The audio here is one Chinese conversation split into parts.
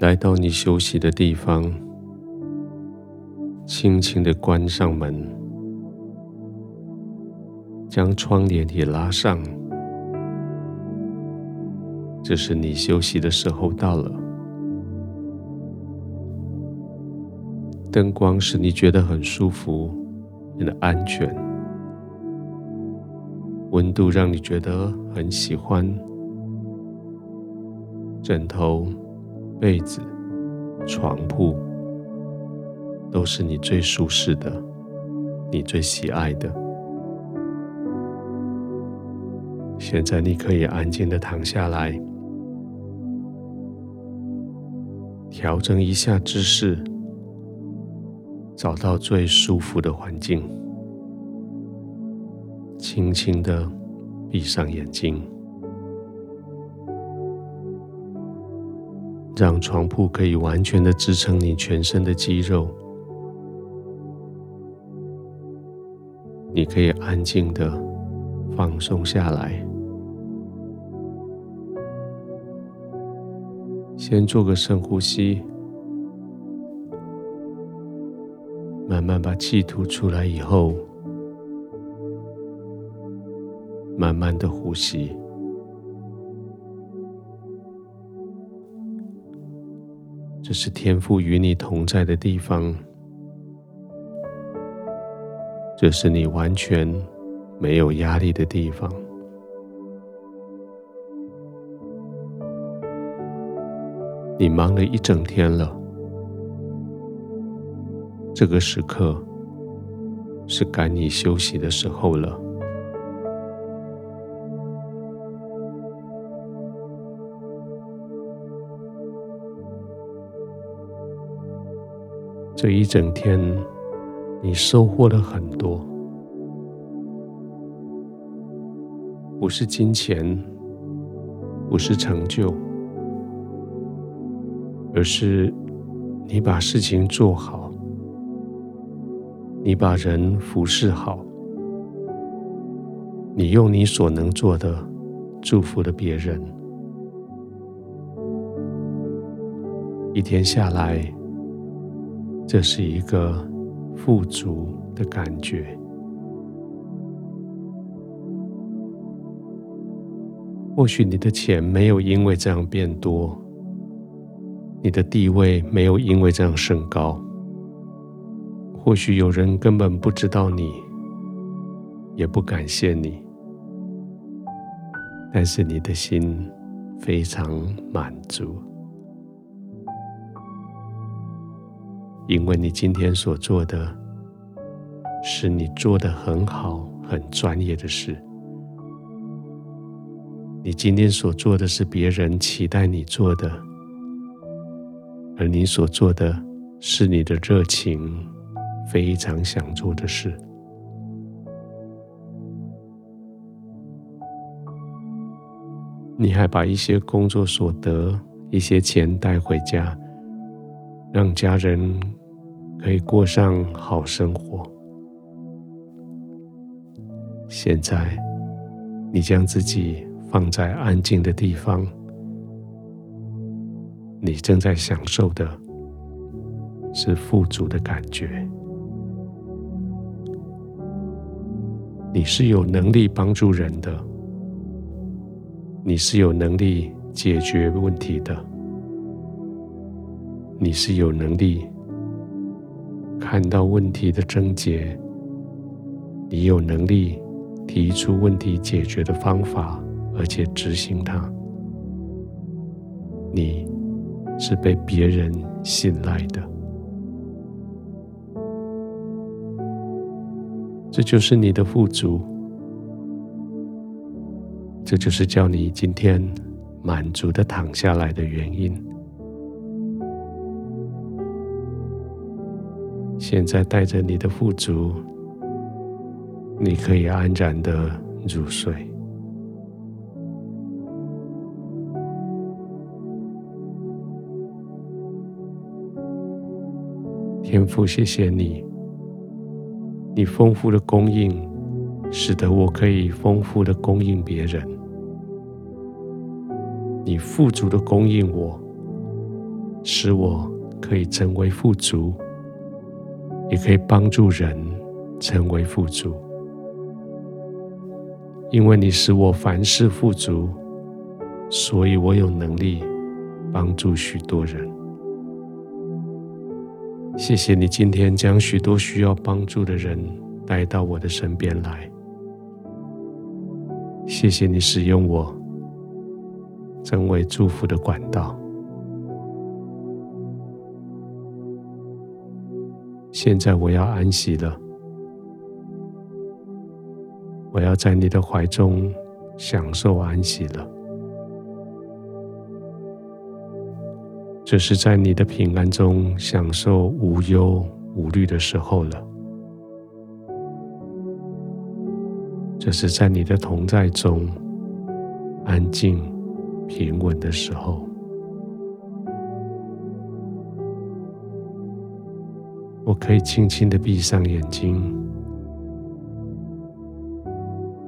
来到你休息的地方，轻轻的关上门，将窗帘也拉上。这是你休息的时候到了。灯光使你觉得很舒服，很安全；温度让你觉得很喜欢。枕头、被子、床铺都是你最舒适的，你最喜爱的。现在你可以安静的躺下来，调整一下姿势，找到最舒服的环境，轻轻的闭上眼睛。让床铺可以完全的支撑你全身的肌肉，你可以安静的放松下来。先做个深呼吸，慢慢把气吐出来以后，慢慢的呼吸。这是天父与你同在的地方，这是你完全没有压力的地方。你忙了一整天了，这个时刻是该你休息的时候了。这一整天，你收获了很多，不是金钱，不是成就，而是你把事情做好，你把人服侍好，你用你所能做的祝福了别人，一天下来。这是一个富足的感觉。或许你的钱没有因为这样变多，你的地位没有因为这样升高。或许有人根本不知道你，也不感谢你，但是你的心非常满足。因为你今天所做的，是你做得很好、很专业的事。你今天所做的是别人期待你做的，而你所做的是你的热情，非常想做的事。你还把一些工作所得、一些钱带回家。让家人可以过上好生活。现在，你将自己放在安静的地方，你正在享受的是富足的感觉。你是有能力帮助人的，你是有能力解决问题的。你是有能力看到问题的症结，你有能力提出问题解决的方法，而且执行它。你是被别人信赖的，这就是你的富足，这就是叫你今天满足的躺下来的原因。现在带着你的富足，你可以安然的入睡。天父，谢谢你，你丰富的供应，使得我可以丰富的供应别人。你富足的供应我，使我可以成为富足，也可以帮助人成为富足。因为你使我凡事富足，所以我有能力帮助许多人。谢谢你今天将许多需要帮助的人带到我的身边来。谢谢你使用我，成为祝福的管道。现在我要安息了，我要在你的怀中享受安息了。这是在你的平安中享受无忧无虑的时候了。这是在你的同在中安静平稳的时候。我可以轻轻的闭上眼睛，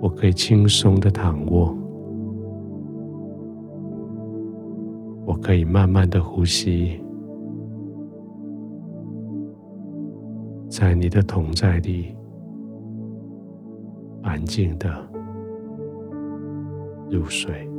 我可以轻松的躺卧。我可以慢慢的呼吸，在你的同在里，安静的入睡。